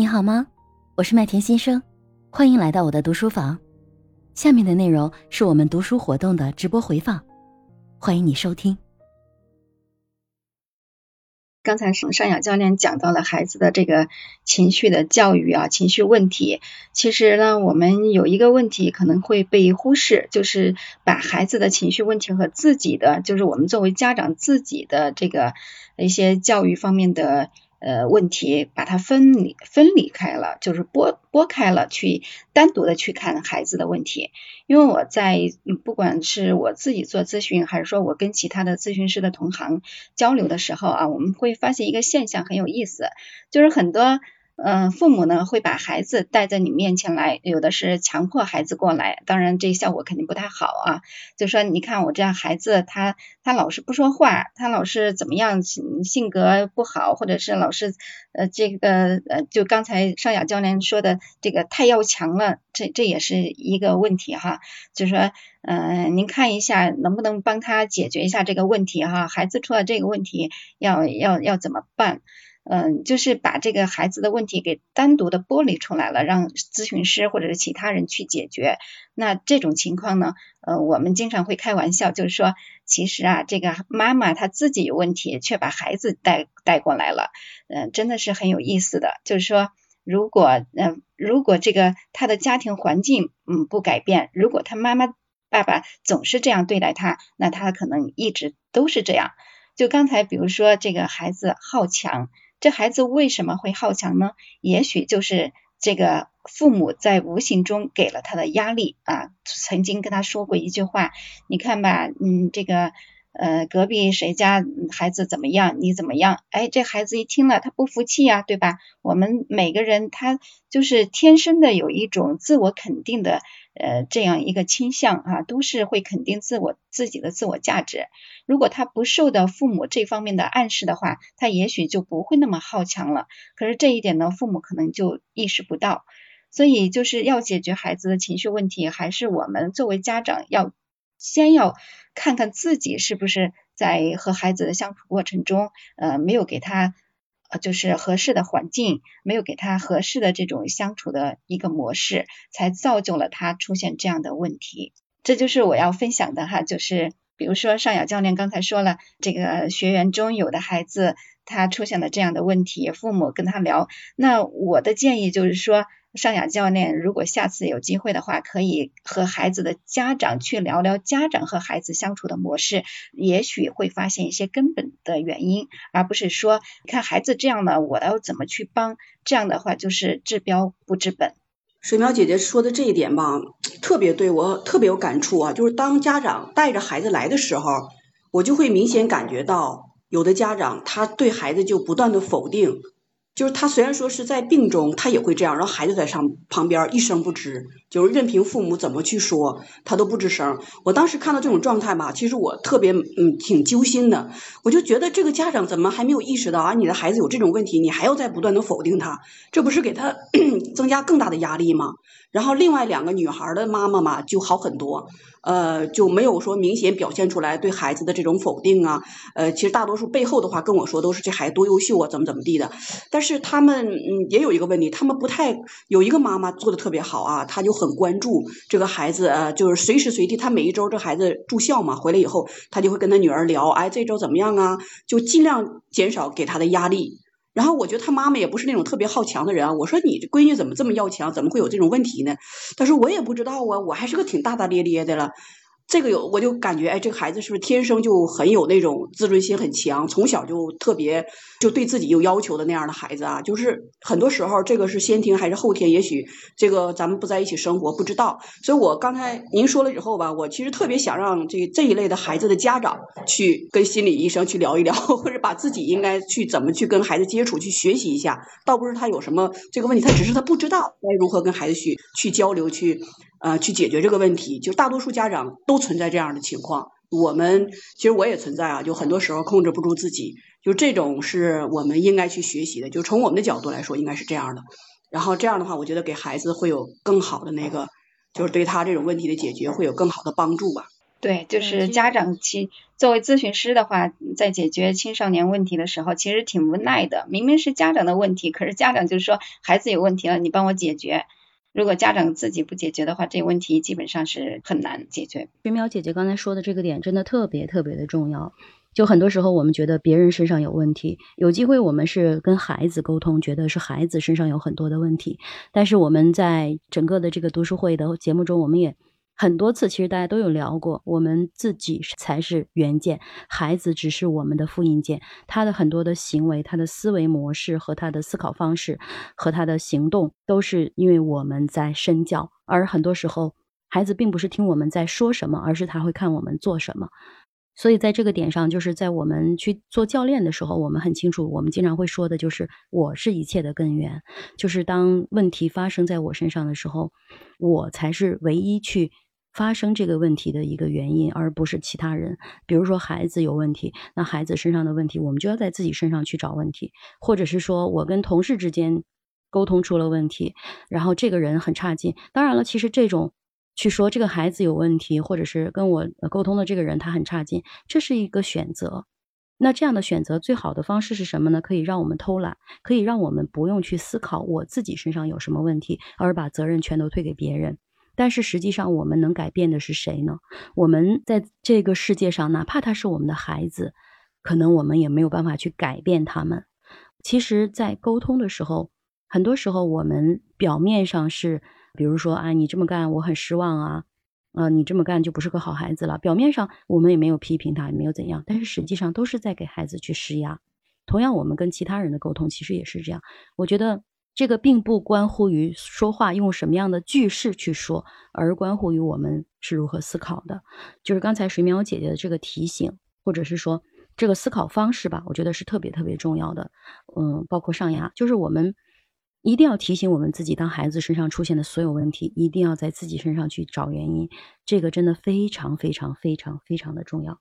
你好吗？我是麦田先生，欢迎来到我的读书房。下面的内容是我们读书活动的直播回放，欢迎你收听。刚才上尚雅教练讲到了孩子的这个情绪的教育啊，情绪问题。其实呢，我们有一个问题可能会被忽视，就是把孩子的情绪问题和自己的，就是我们作为家长自己的这个一些教育方面的。呃，问题把它分离分离开了，就是拨拨开了，去单独的去看孩子的问题。因为我在不管是我自己做咨询，还是说我跟其他的咨询师的同行交流的时候啊，我们会发现一个现象很有意思，就是很多。嗯，父母呢会把孩子带在你面前来，有的是强迫孩子过来，当然这效果肯定不太好啊。就说你看我这样孩子，他他老是不说话，他老是怎么样性格不好，或者是老是呃这个呃就刚才尚雅教练说的这个太要强了，这这也是一个问题哈。就说嗯，您看一下能不能帮他解决一下这个问题哈？孩子出了这个问题要要要怎么办？嗯，就是把这个孩子的问题给单独的剥离出来了，让咨询师或者是其他人去解决。那这种情况呢，呃，我们经常会开玩笑，就是说，其实啊，这个妈妈她自己有问题，却把孩子带带过来了，嗯，真的是很有意思的。就是说，如果嗯，如果这个他的家庭环境嗯不改变，如果他妈妈爸爸总是这样对待他，那他可能一直都是这样。就刚才比如说这个孩子好强。这孩子为什么会好强呢？也许就是这个父母在无形中给了他的压力啊。曾经跟他说过一句话，你看吧，嗯，这个。呃，隔壁谁家孩子怎么样？你怎么样？哎，这孩子一听了，他不服气呀，对吧？我们每个人他就是天生的有一种自我肯定的呃这样一个倾向啊，都是会肯定自我自己的自我价值。如果他不受到父母这方面的暗示的话，他也许就不会那么好强了。可是这一点呢，父母可能就意识不到。所以就是要解决孩子的情绪问题，还是我们作为家长要。先要看看自己是不是在和孩子的相处过程中，呃，没有给他呃就是合适的环境，没有给他合适的这种相处的一个模式，才造就了他出现这样的问题。这就是我要分享的哈，就是比如说尚雅教练刚才说了，这个学员中有的孩子他出现了这样的问题，父母跟他聊，那我的建议就是说。尚雅教练，如果下次有机会的话，可以和孩子的家长去聊聊家长和孩子相处的模式，也许会发现一些根本的原因，而不是说看孩子这样的，我要怎么去帮？这样的话就是治标不治本。水苗姐姐说的这一点吧，特别对我特别有感触啊！就是当家长带着孩子来的时候，我就会明显感觉到，有的家长他对孩子就不断的否定。就是他虽然说是在病中，他也会这样，然后孩子在上旁边一声不吱，就是任凭父母怎么去说，他都不吱声。我当时看到这种状态吧，其实我特别嗯挺揪心的，我就觉得这个家长怎么还没有意识到啊，你的孩子有这种问题，你还要在不断的否定他，这不是给他 增加更大的压力吗？然后另外两个女孩的妈妈嘛就好很多，呃就没有说明显表现出来对孩子的这种否定啊，呃其实大多数背后的话跟我说都是这孩子多优秀啊，怎么怎么地的。但是他们嗯也有一个问题，他们不太有一个妈妈做的特别好啊，她就很关注这个孩子，呃就是随时随地，她每一周这孩子住校嘛，回来以后她就会跟她女儿聊，哎这周怎么样啊？就尽量减少给她的压力。然后我觉得他妈妈也不是那种特别好强的人啊。我说你这闺女怎么这么要强？怎么会有这种问题呢？他说我也不知道啊，我还是个挺大大咧咧的了。这个有我就感觉，哎，这个孩子是不是天生就很有那种自尊心很强，从小就特别就对自己有要求的那样的孩子啊？就是很多时候这个是先天还是后天？也许这个咱们不在一起生活不知道。所以我刚才您说了以后吧，我其实特别想让这这一类的孩子的家长去跟心理医生去聊一聊，或者把自己应该去怎么去跟孩子接触，去学习一下。倒不是他有什么这个问题，他只是他不知道该如何跟孩子去去交流去。呃，去解决这个问题，就大多数家长都存在这样的情况。我们其实我也存在啊，就很多时候控制不住自己，就这种是我们应该去学习的。就从我们的角度来说，应该是这样的。然后这样的话，我觉得给孩子会有更好的那个，就是对他这种问题的解决会有更好的帮助吧。对，就嗯是家长其作为咨询师的话，在解决青少年问题的时候，其实挺无奈的。明明是家长的问题，可是家长就是说孩子有问题了，你帮我解决。如果家长自己不解决的话，这个问题基本上是很难解决。水淼姐姐刚才说的这个点真的特别特别的重要。就很多时候我们觉得别人身上有问题，有机会我们是跟孩子沟通，觉得是孩子身上有很多的问题，但是我们在整个的这个读书会的节目中，我们也很多次其实大家都有聊过，我们自己才是原件，孩子只是我们的复印件，他的很多的行为、他的思维模式和他的思考方式和他的行动，都是因为我们在身教，而很多时候孩子并不是听我们在说什么，而是他会看我们做什么。所以在这个点上，就是在我们去做教练的时候，我们很清楚，我们经常会说的就是我是一切的根源，就是当问题发生在我身上的时候，我才是唯一去发生这个问题的一个原因，而不是其他人。比如说孩子有问题，那孩子身上的问题，我们就要在自己身上去找问题，或者是说我跟同事之间沟通出了问题，然后这个人很差劲。当然了，其实这种。去说这个孩子有问题，或者是跟我沟通的这个人他很差劲，这是一个选择。那这样的选择最好的方式是什么呢？可以让我们偷懒，可以让我们不用去思考我自己身上有什么问题，而把责任全都推给别人。但是实际上，我们能改变的是谁呢？我们在这个世界上，哪怕他是我们的孩子，可能我们也没有办法去改变他们。其实，在沟通的时候，很多时候我们表面上是。比如说啊，你这么干我很失望啊，呃，你这么干就不是个好孩子了。表面上我们也没有批评他，也没有怎样，但是实际上都是在给孩子去施压。同样，我们跟其他人的沟通其实也是这样。我觉得这个并不关乎于说话用什么样的句式去说，而关乎于我们是如何思考的。就是刚才水淼姐姐的这个提醒，或者是说这个思考方式吧，我觉得是特别特别重要的。嗯，包括上牙，就是我们。一定要提醒我们自己，当孩子身上出现的所有问题，一定要在自己身上去找原因，这个真的非常非常非常非常的重要。